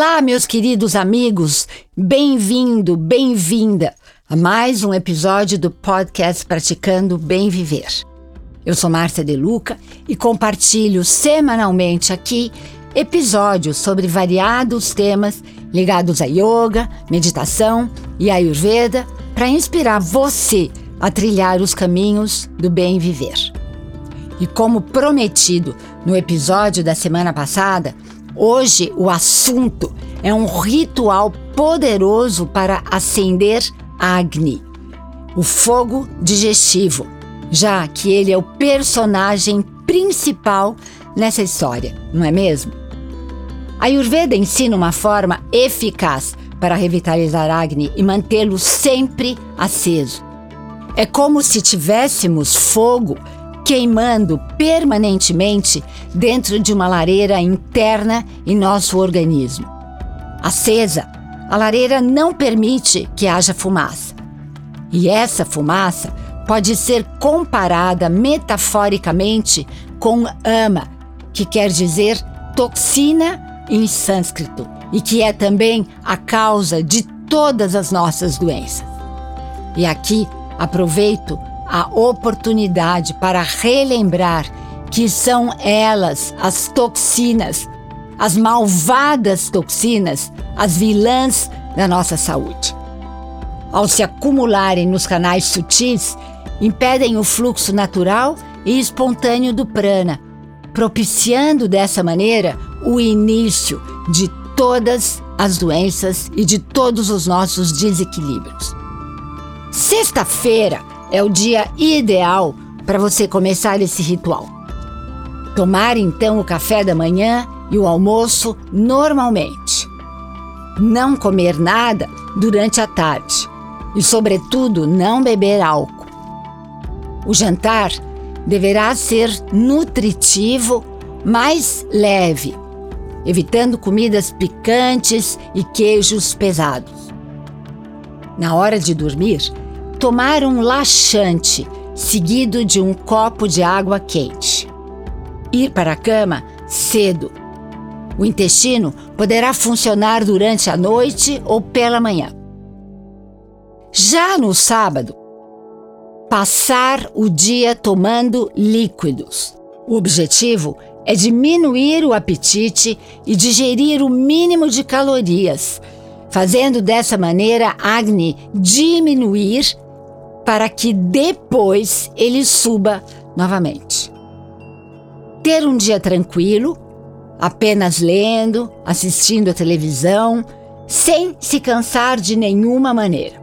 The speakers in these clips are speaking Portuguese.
Olá, meus queridos amigos, bem-vindo, bem-vinda a mais um episódio do podcast Praticando Bem Viver. Eu sou Márcia De Luca e compartilho semanalmente aqui episódios sobre variados temas ligados a yoga, meditação e ayurveda para inspirar você a trilhar os caminhos do bem viver. E como prometido no episódio da semana passada, hoje o assunto é um ritual poderoso para acender Agni, o fogo digestivo, já que ele é o personagem principal nessa história, não é mesmo? A Ayurveda ensina uma forma eficaz para revitalizar Agni e mantê-lo sempre aceso. É como se tivéssemos fogo queimando permanentemente dentro de uma lareira interna em nosso organismo. Acesa, a lareira não permite que haja fumaça. E essa fumaça pode ser comparada metaforicamente com ama, que quer dizer toxina em sânscrito e que é também a causa de todas as nossas doenças. E aqui aproveito a oportunidade para relembrar que são elas as toxinas, as malvadas toxinas, as vilãs da nossa saúde. Ao se acumularem nos canais sutis, impedem o fluxo natural e espontâneo do prana, propiciando dessa maneira o início de todas as doenças e de todos os nossos desequilíbrios. Sexta-feira é o dia ideal para você começar esse ritual. Tomar então o café da manhã e o almoço normalmente. Não comer nada durante a tarde e, sobretudo, não beber álcool. O jantar deverá ser nutritivo, mas leve evitando comidas picantes e queijos pesados. Na hora de dormir, tomar um laxante seguido de um copo de água quente. Ir para a cama cedo. O intestino poderá funcionar durante a noite ou pela manhã. Já no sábado, passar o dia tomando líquidos. O objetivo é diminuir o apetite e digerir o mínimo de calorias, fazendo dessa maneira Agni diminuir para que depois ele suba novamente. Ter um dia tranquilo, apenas lendo, assistindo a televisão, sem se cansar de nenhuma maneira.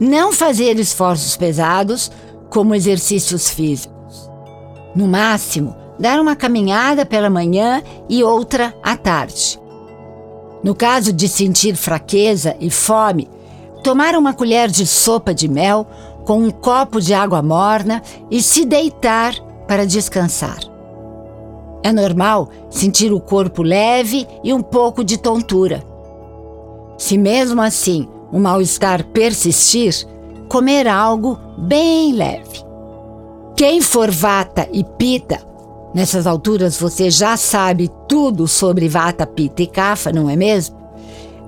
Não fazer esforços pesados, como exercícios físicos. No máximo, dar uma caminhada pela manhã e outra à tarde. No caso de sentir fraqueza e fome, tomar uma colher de sopa de mel com um copo de água morna e se deitar para descansar. É normal sentir o corpo leve e um pouco de tontura. Se mesmo assim o mal-estar persistir, comer algo bem leve. Quem for vata e pita Nessas alturas você já sabe tudo sobre vata, pitta e kapha, não é mesmo?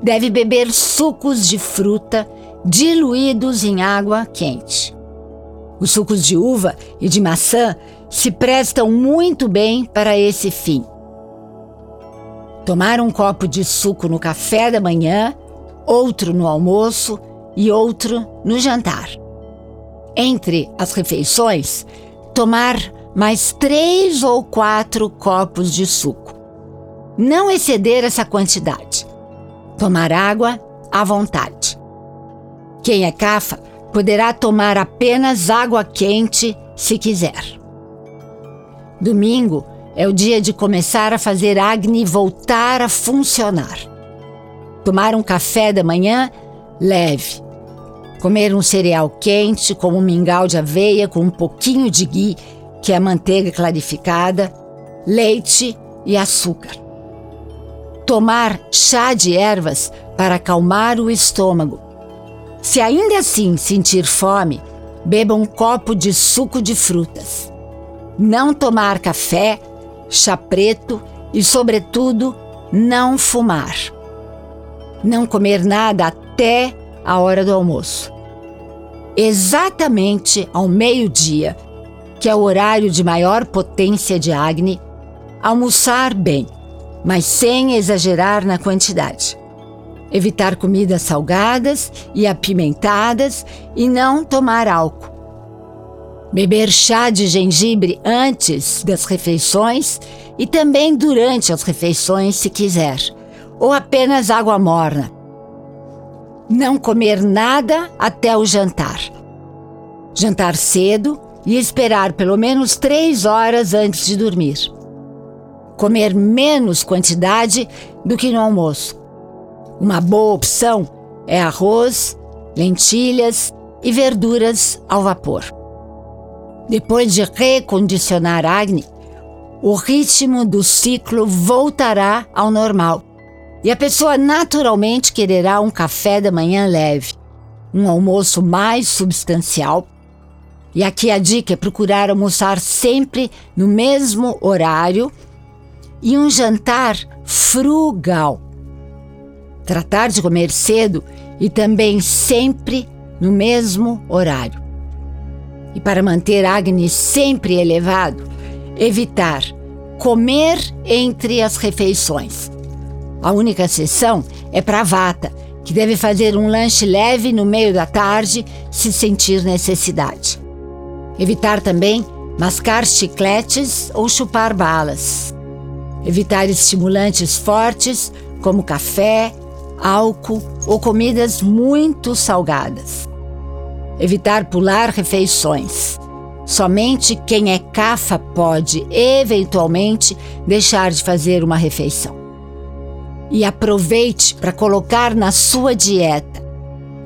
Deve beber sucos de fruta diluídos em água quente. Os sucos de uva e de maçã se prestam muito bem para esse fim. Tomar um copo de suco no café da manhã, outro no almoço e outro no jantar. Entre as refeições, tomar mais três ou quatro copos de suco. Não exceder essa quantidade. Tomar água à vontade. Quem é cafa poderá tomar apenas água quente se quiser. Domingo é o dia de começar a fazer Agni voltar a funcionar. Tomar um café da manhã leve. Comer um cereal quente, como um mingau de aveia com um pouquinho de ghee que é manteiga clarificada, leite e açúcar. Tomar chá de ervas para acalmar o estômago. Se ainda assim sentir fome, beba um copo de suco de frutas. Não tomar café, chá preto e, sobretudo, não fumar. Não comer nada até a hora do almoço. Exatamente ao meio-dia, que é o horário de maior potência de Agni, almoçar bem, mas sem exagerar na quantidade. Evitar comidas salgadas e apimentadas e não tomar álcool. Beber chá de gengibre antes das refeições e também durante as refeições, se quiser, ou apenas água morna. Não comer nada até o jantar. Jantar cedo e esperar pelo menos três horas antes de dormir. Comer menos quantidade do que no almoço. Uma boa opção é arroz, lentilhas e verduras ao vapor. Depois de recondicionar Agni, o ritmo do ciclo voltará ao normal e a pessoa naturalmente quererá um café da manhã leve, um almoço mais substancial e aqui a dica é procurar almoçar sempre no mesmo horário e um jantar frugal. Tratar de comer cedo e também sempre no mesmo horário. E para manter Agni sempre elevado, evitar comer entre as refeições. A única exceção é para Vata, que deve fazer um lanche leve no meio da tarde se sentir necessidade. Evitar também mascar chicletes ou chupar balas. Evitar estimulantes fortes como café, álcool ou comidas muito salgadas. Evitar pular refeições. Somente quem é cafa pode, eventualmente, deixar de fazer uma refeição. E aproveite para colocar na sua dieta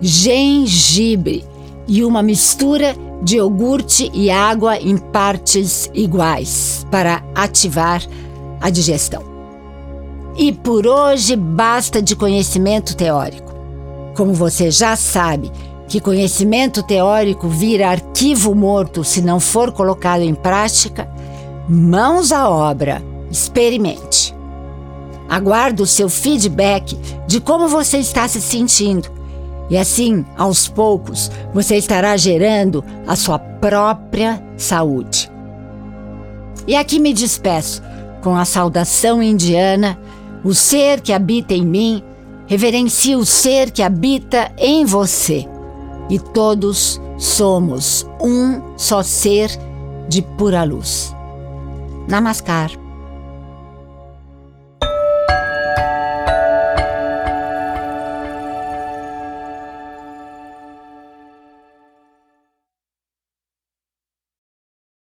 gengibre e uma mistura de iogurte e água em partes iguais para ativar a digestão. E por hoje basta de conhecimento teórico. Como você já sabe que conhecimento teórico vira arquivo morto se não for colocado em prática, mãos à obra, experimente. Aguardo o seu feedback de como você está se sentindo e assim, aos poucos, você estará gerando a sua própria saúde. E aqui me despeço com a saudação indiana: o ser que habita em mim reverencia o ser que habita em você. E todos somos um só ser de pura luz. Namaskar.